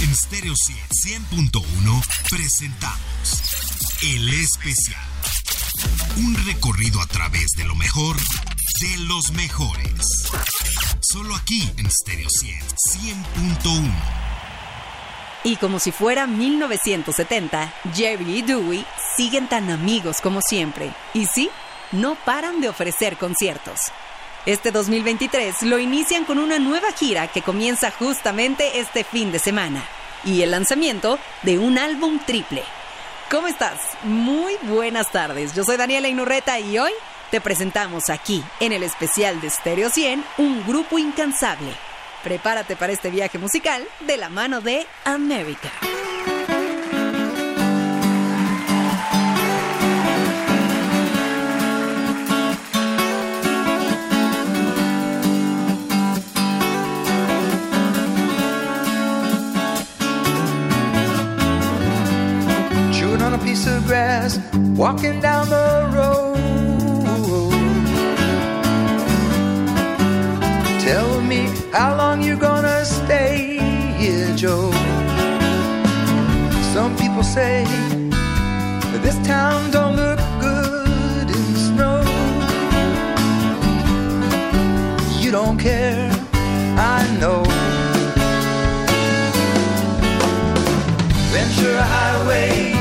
En Stereo 100.1 presentamos El Especial. Un recorrido a través de lo mejor de los mejores. Solo aquí en Stereo 100.1. Y como si fuera 1970, Jerry y Dewey siguen tan amigos como siempre. Y sí, no paran de ofrecer conciertos. Este 2023 lo inician con una nueva gira que comienza justamente este fin de semana y el lanzamiento de un álbum triple. ¿Cómo estás? Muy buenas tardes. Yo soy Daniela Inurreta y hoy te presentamos aquí, en el especial de Stereo 100, un grupo incansable. Prepárate para este viaje musical de la mano de América. Piece of grass, walking down the road. Tell me how long you gonna stay here, Joe. Some people say this town don't look good in snow. You don't care, I know. Ventura Highway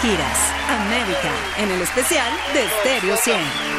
giras. América, en el especial de Stereo 100.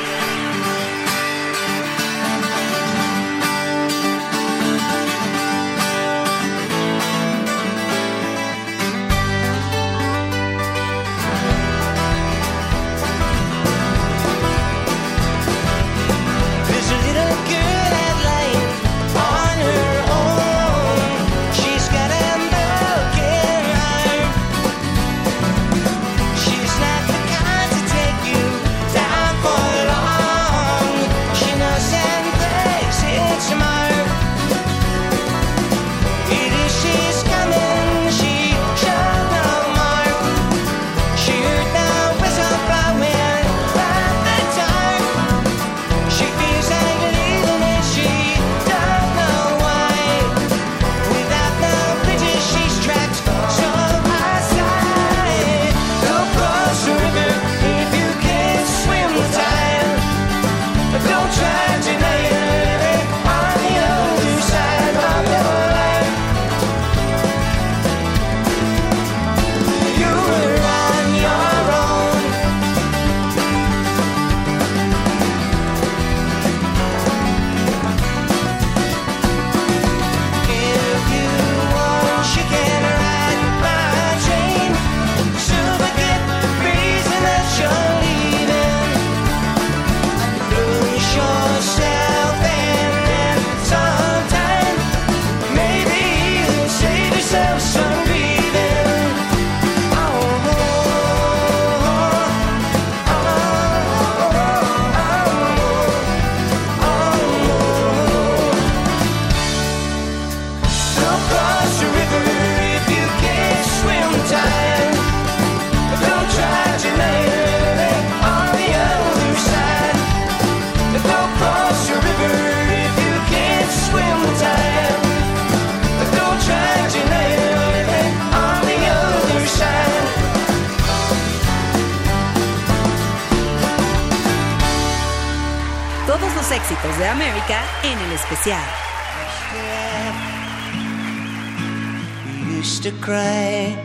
Used to cry.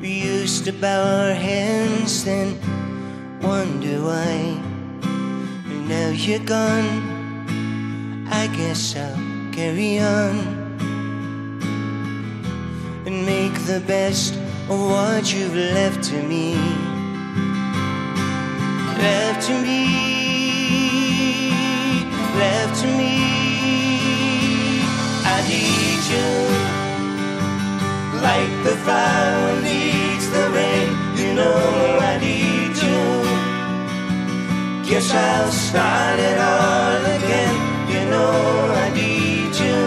We used to bow our heads and wonder why. And now you're gone. I guess I'll carry on and make the best of what you've left to me. Left to me. Left to me. Need you like the flower needs the rain. You know I need you. Guess I'll start it all again. You know I need you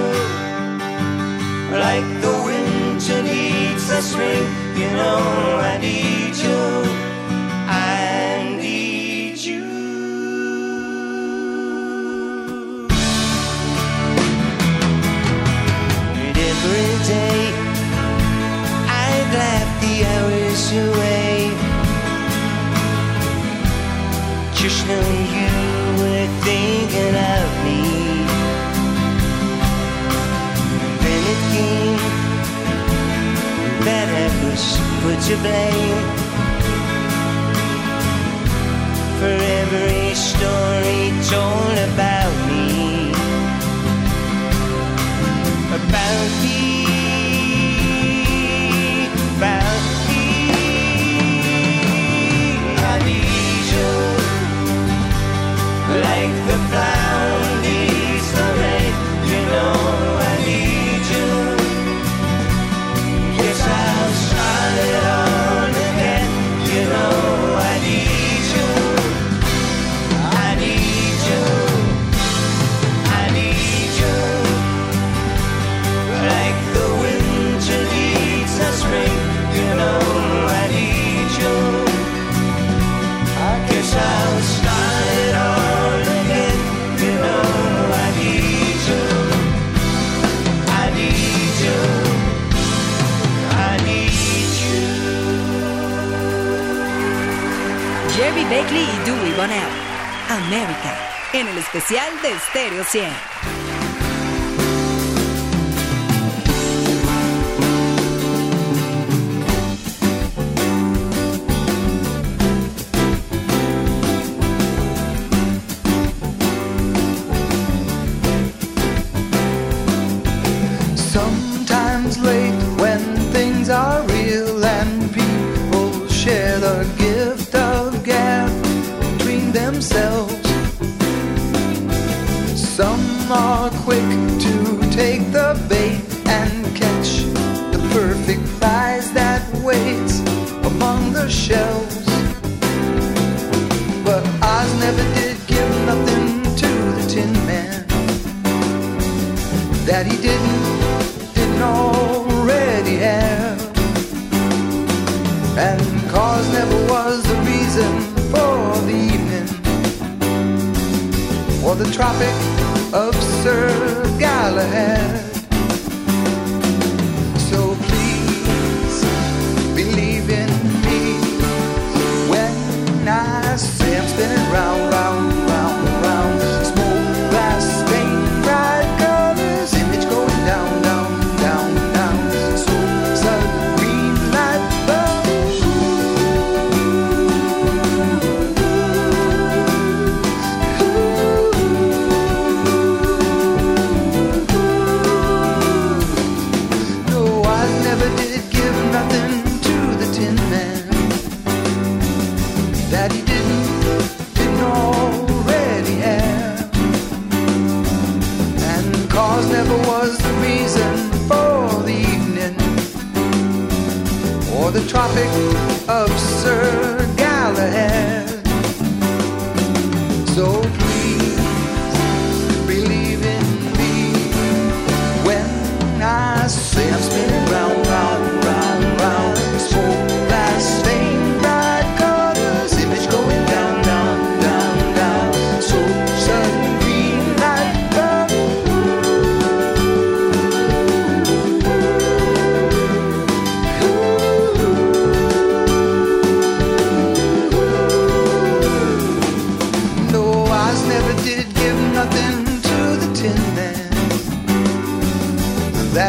like the winter needs the spring. You know I need you. Every day I'd laugh the hours away. Just knowing you were thinking of me. And then it that I was put to blame for every story told about me about me, de Stereo 100. Cause never was the reason for the evening or the Tropic of Sir Galahad.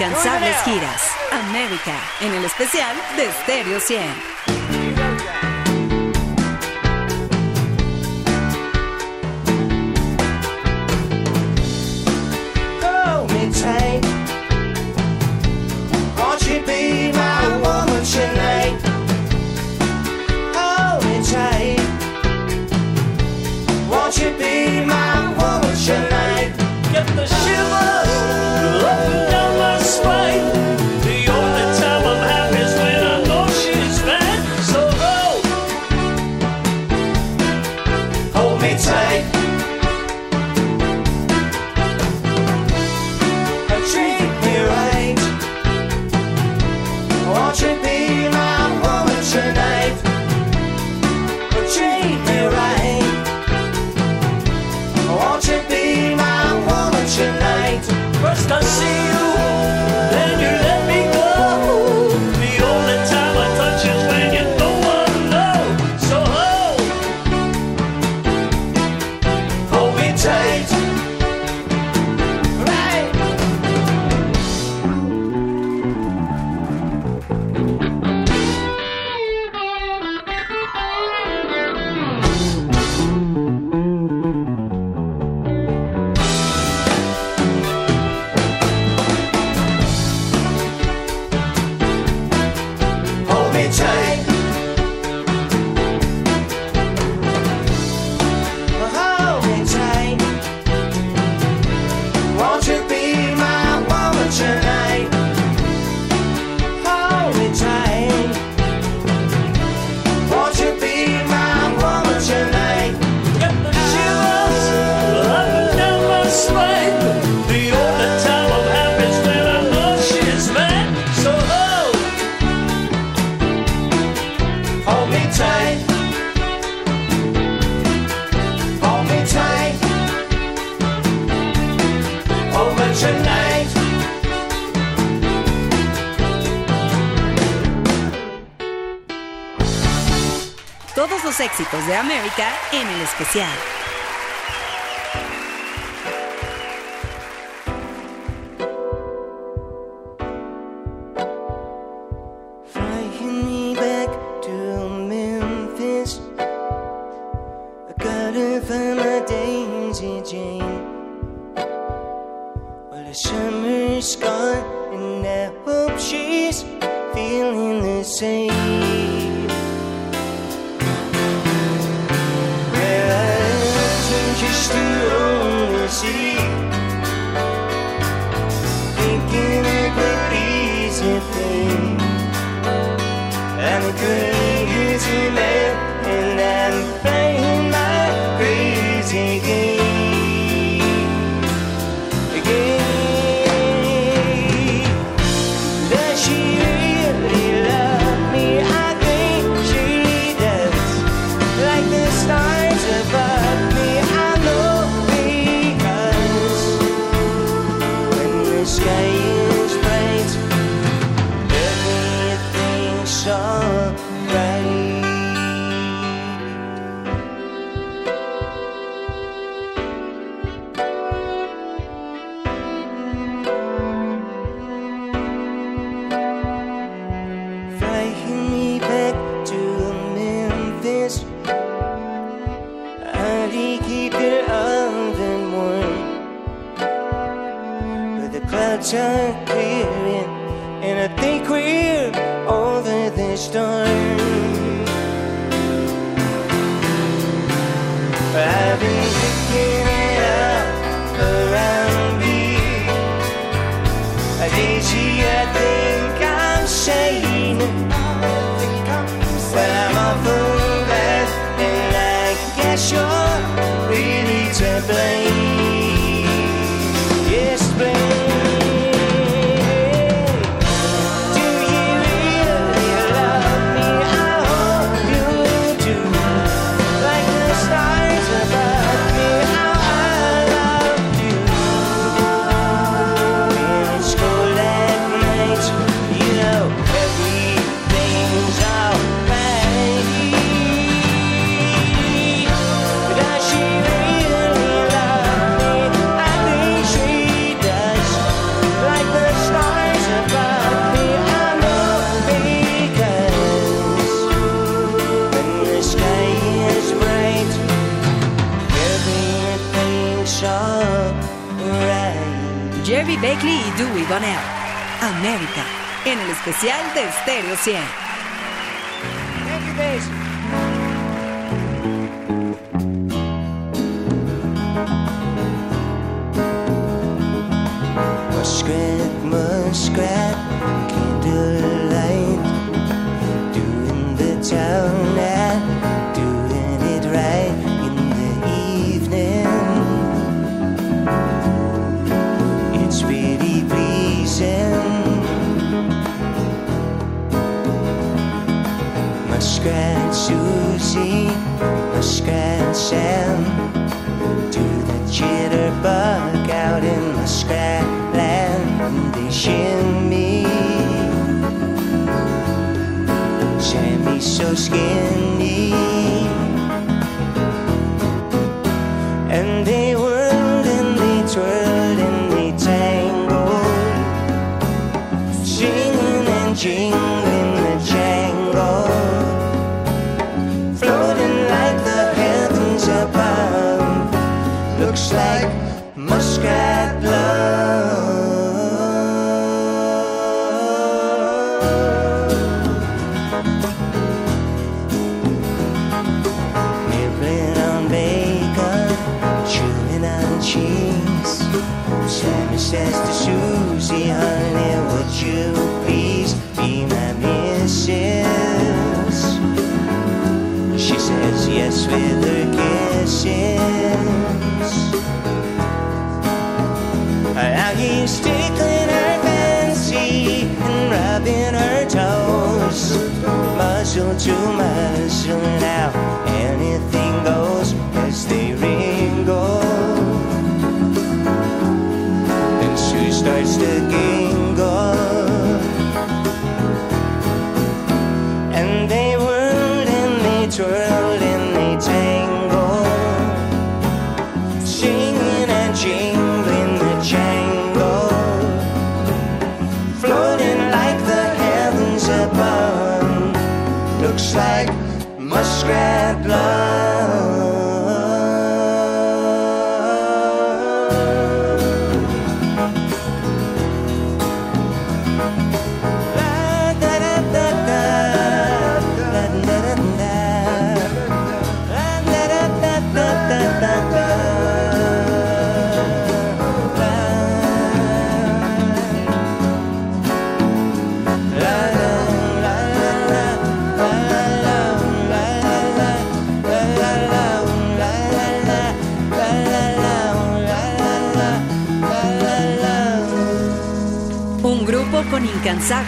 cansables giras. América, en el especial de Stereo 100. 没醉 todos los éxitos de América en el especial. the clouds are clearing, and I think we're over the storm. I've been thinking. Banea. América, en el especial de Stereo 100. Muskrat, muskrat, candlelight, doing the town. shell.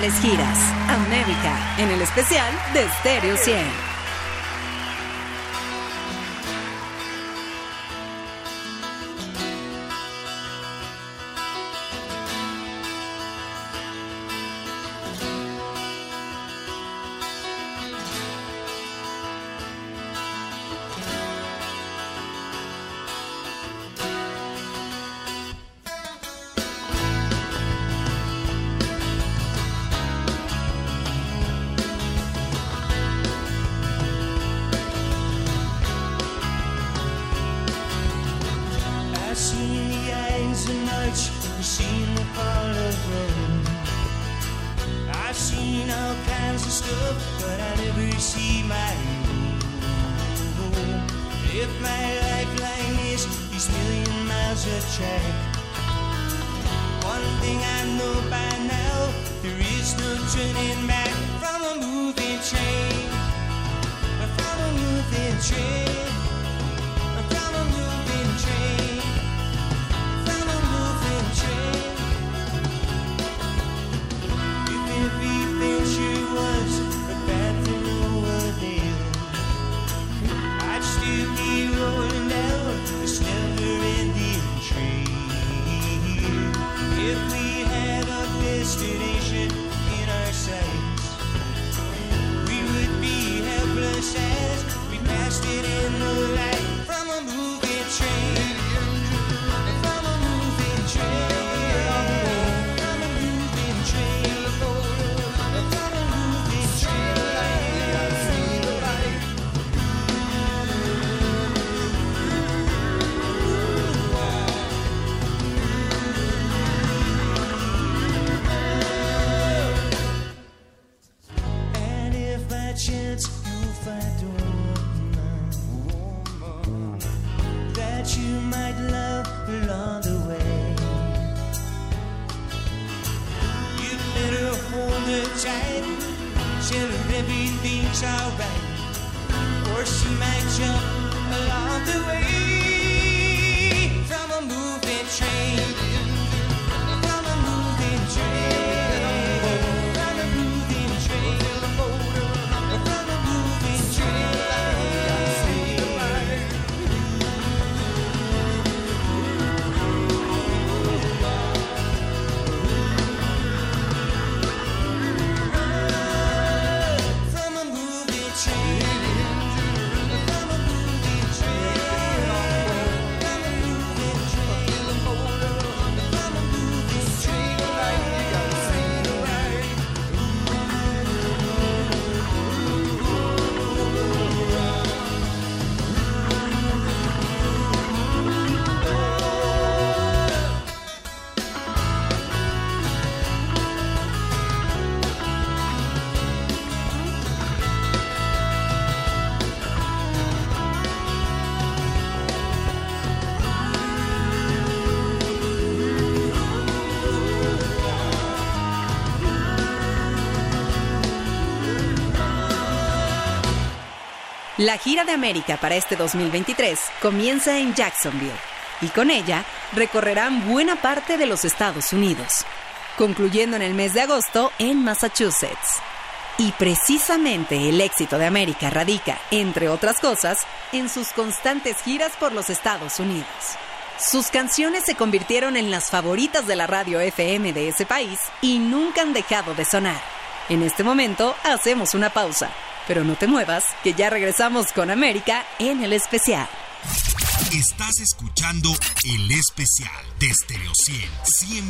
inevitables giras. América, en el especial de Stereo 100. Seen all kinds of stuff, but I never see my own. If my lifeline is these million miles of track, one thing I know by now, there is no turning back from a moving train. From a moving train. From a moving train. La gira de América para este 2023 comienza en Jacksonville y con ella recorrerán buena parte de los Estados Unidos, concluyendo en el mes de agosto en Massachusetts. Y precisamente el éxito de América radica, entre otras cosas, en sus constantes giras por los Estados Unidos. Sus canciones se convirtieron en las favoritas de la radio FM de ese país y nunca han dejado de sonar. En este momento hacemos una pausa, pero no te muevas, que ya regresamos con América en el especial. Estás escuchando el especial de Stereo 100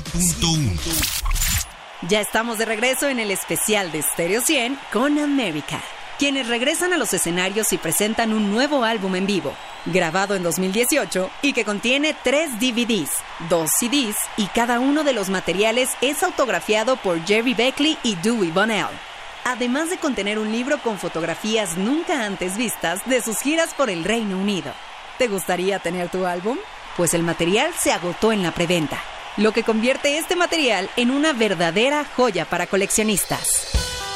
100.1. Ya estamos de regreso en el especial de Stereo 100 con América, quienes regresan a los escenarios y presentan un nuevo álbum en vivo, grabado en 2018 y que contiene tres DVDs, dos CDs y cada uno de los materiales es autografiado por Jerry Beckley y Dewey Bonnell. Además de contener un libro con fotografías nunca antes vistas de sus giras por el Reino Unido. ¿Te gustaría tener tu álbum? Pues el material se agotó en la preventa, lo que convierte este material en una verdadera joya para coleccionistas.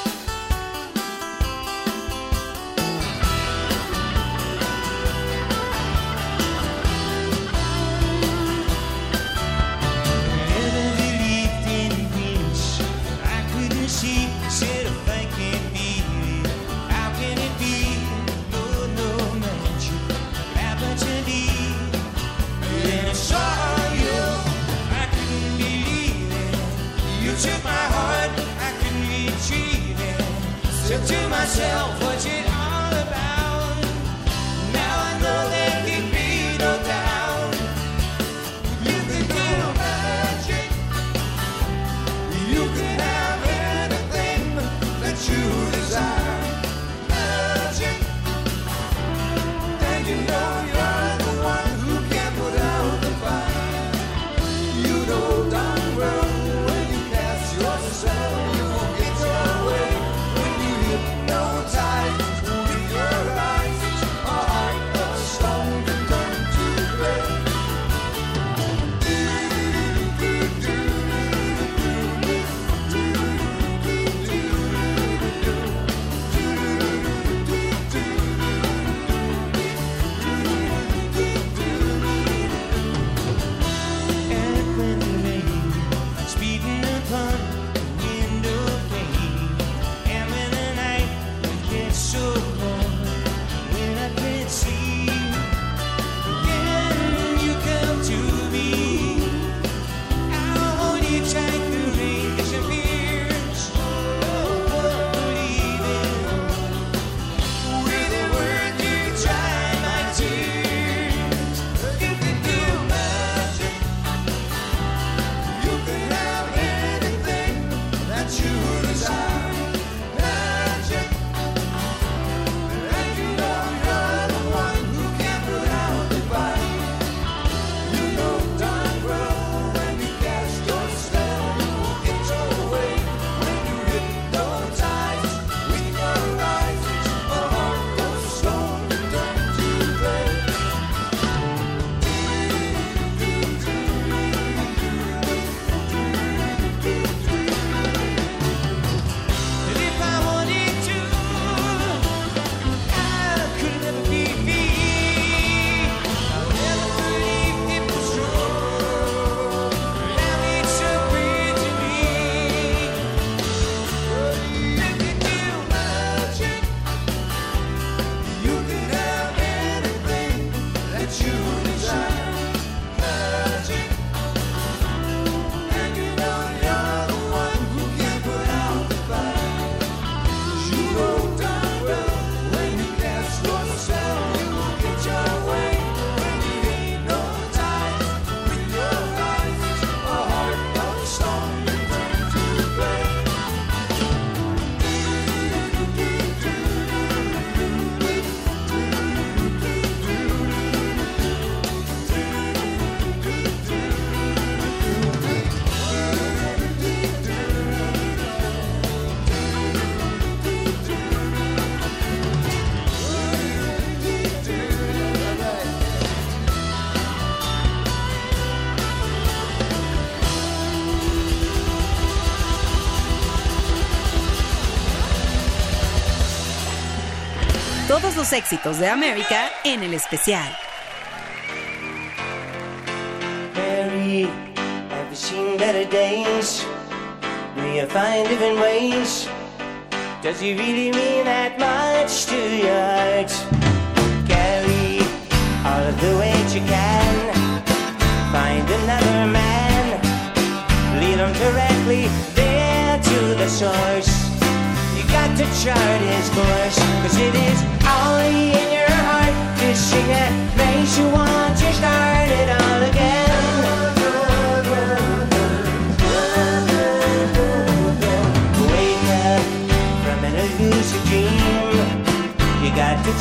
Los éxitos de América en el especial.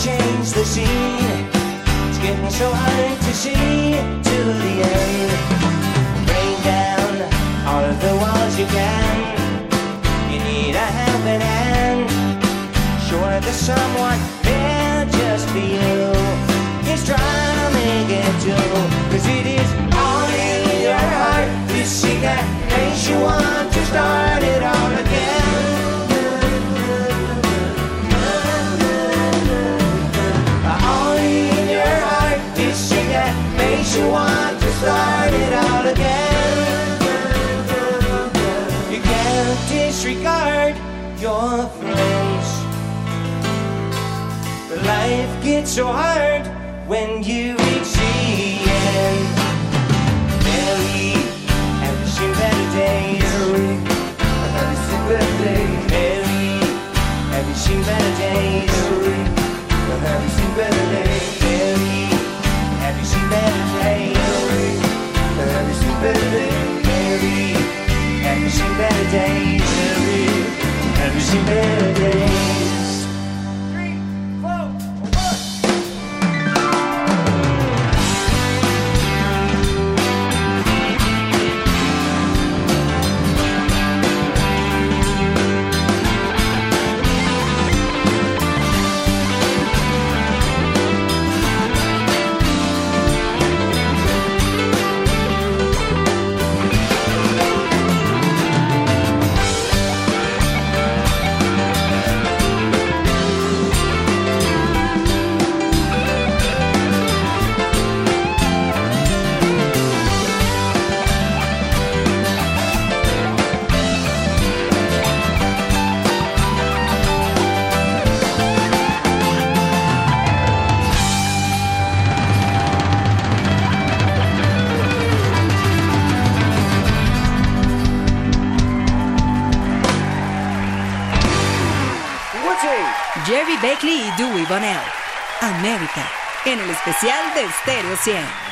Change the scene. It's getting so hard to see to the end. Bring down all of the walls you can. You need a helping hand. Sure, there's someone there just for you. He's trying to make it too. Cause it is only in your heart. This thing that makes you want to start it want to start it all again. You can't disregard your friends. But life gets so hard when you have you seen better América, en el especial de Stereo 100.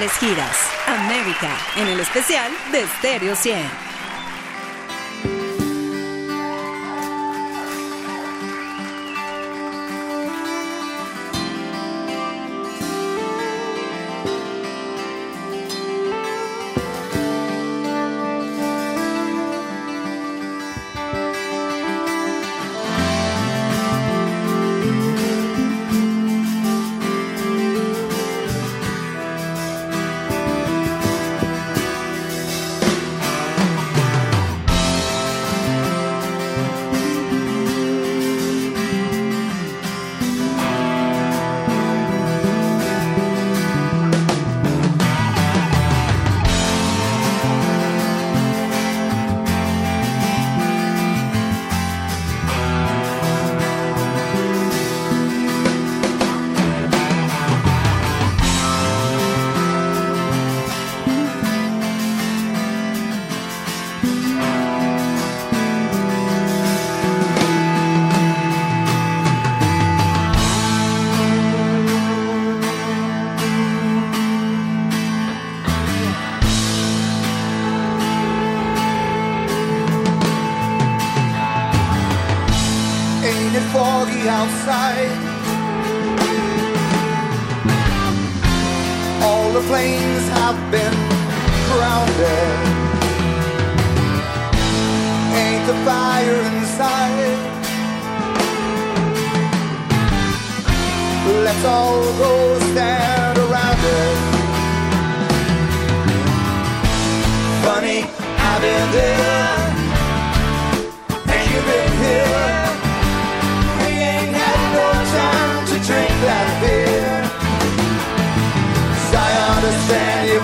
Incansables giras. América, en el especial de Stereo 100.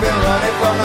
been running from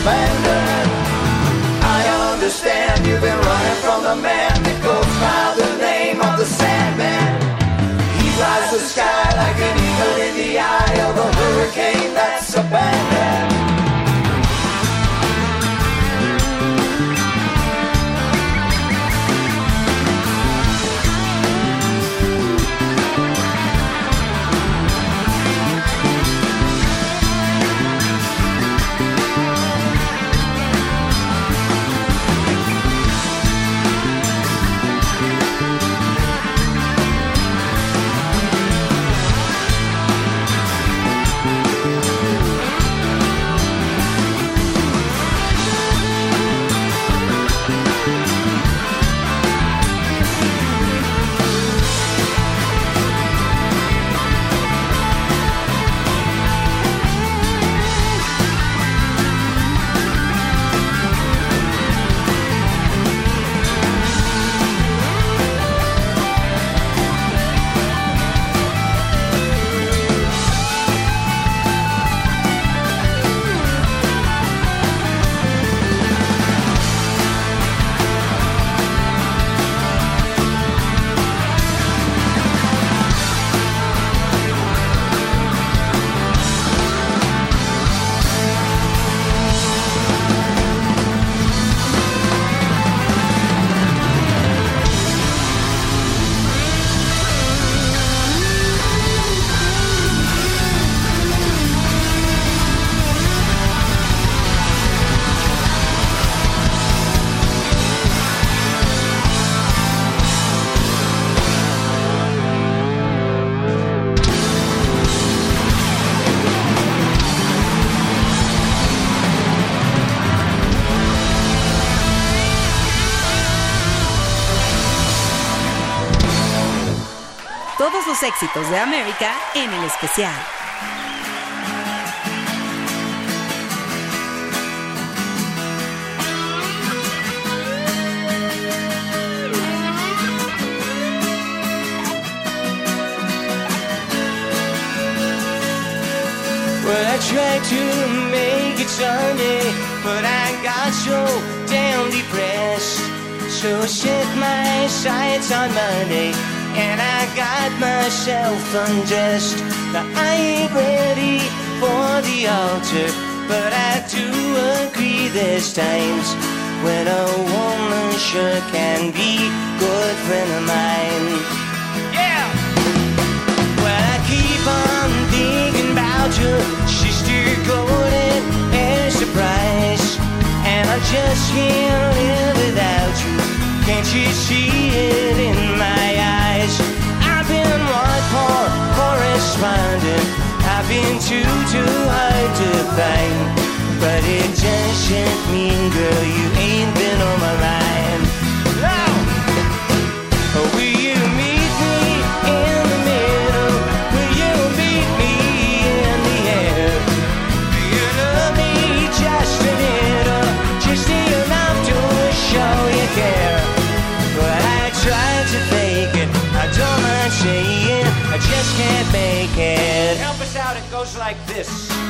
abandoned. I understand you've been running from the man that goes by the name of the Sandman. He flies the sky like an eagle in the eye of a hurricane that's abandoned. Los éxitos de América en el especial. Well, I tried to make it Sunday, but I got so damn depressed. So I set my sights on Monday, and I got myself undressed. Now I ain't ready for the altar, but I do agree there's times when a woman sure can be good friend of mine. Yeah! Well, I keep on too, too hard to find. But it doesn't mean, girl, you ain't been on my mind. This.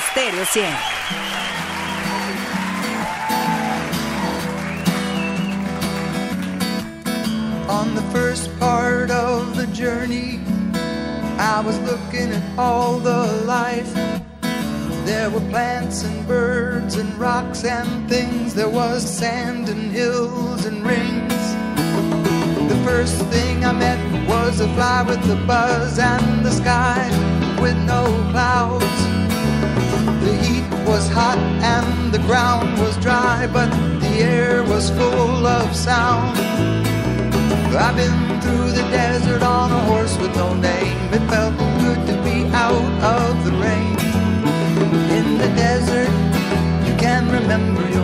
Stereo 100. On the first part of the journey, I was looking at all the life. There were plants and birds and rocks and things. There was sand and hills and rings. The first thing I met was a fly with a buzz and the sky with no clouds. The heat was hot and the ground was dry, but the air was full of sound. I've been through the desert on a horse with no name. It felt good to be out of the rain. In the desert, you can remember your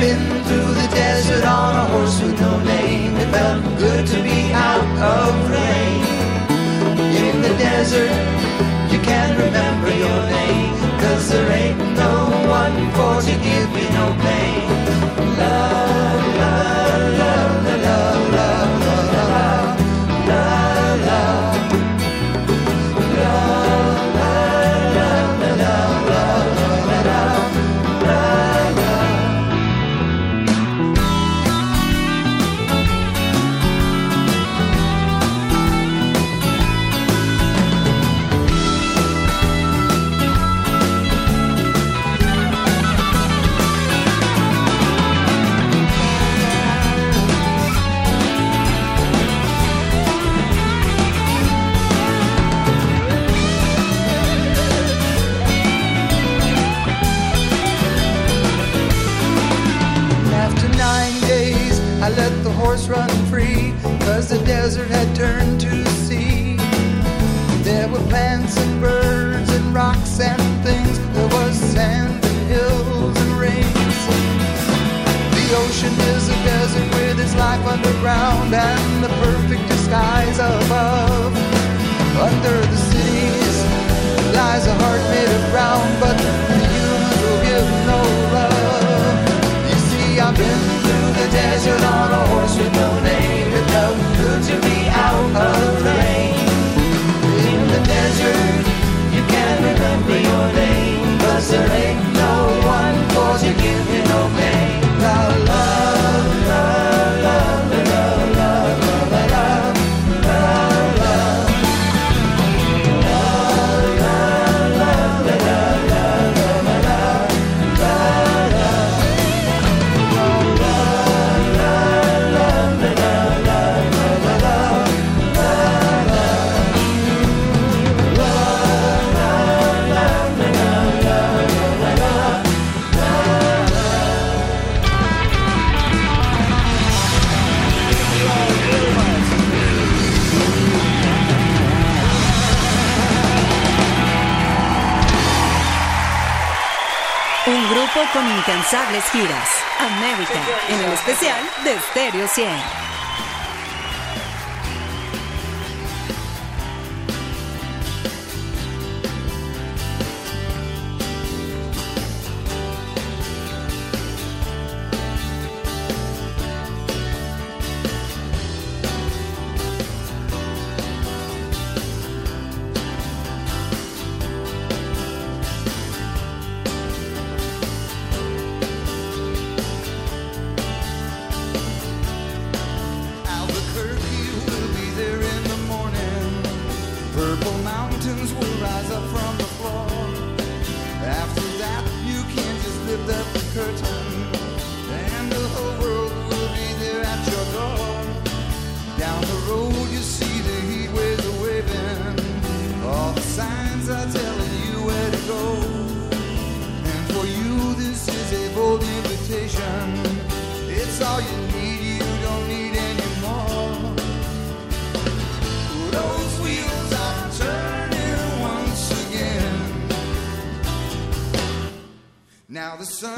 Been through the desert on a horse with no name. It felt good to be out of rain. In the desert, you can't remember your name, cause there ain't no one for to give you no pain. Horse run free, cause the desert had turned to sea. There were plants and birds and rocks and things, there was sand and hills and rains. The ocean is a desert with its life underground and the perfect disguise above. Under the cities lies a heart made of brown, but the humans will give no love. You see, I've been through the desert on a horse with no name. It felt good to be out of the rain. In the desert, you can't remember your name, cause there ain't no one give you con incansables giras. América, en el especial de Stereo 100. the sun.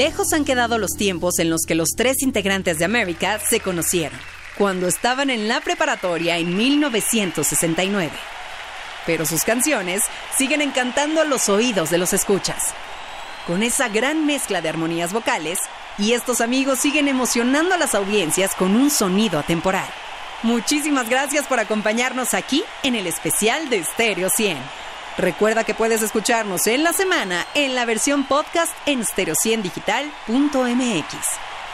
Lejos han quedado los tiempos en los que los tres integrantes de América se conocieron, cuando estaban en la preparatoria en 1969. Pero sus canciones siguen encantando a los oídos de los escuchas. Con esa gran mezcla de armonías vocales, y estos amigos siguen emocionando a las audiencias con un sonido atemporal. Muchísimas gracias por acompañarnos aquí en el especial de Stereo 100. Recuerda que puedes escucharnos en la semana en la versión podcast en stereo100digital.mx.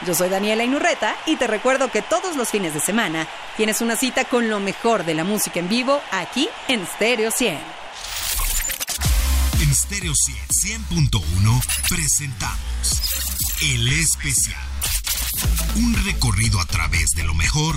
Yo soy Daniela Inurreta y te recuerdo que todos los fines de semana tienes una cita con lo mejor de la música en vivo aquí en Stereo 100. En Stereo 100, 100.1 presentamos El Especial. Un recorrido a través de lo mejor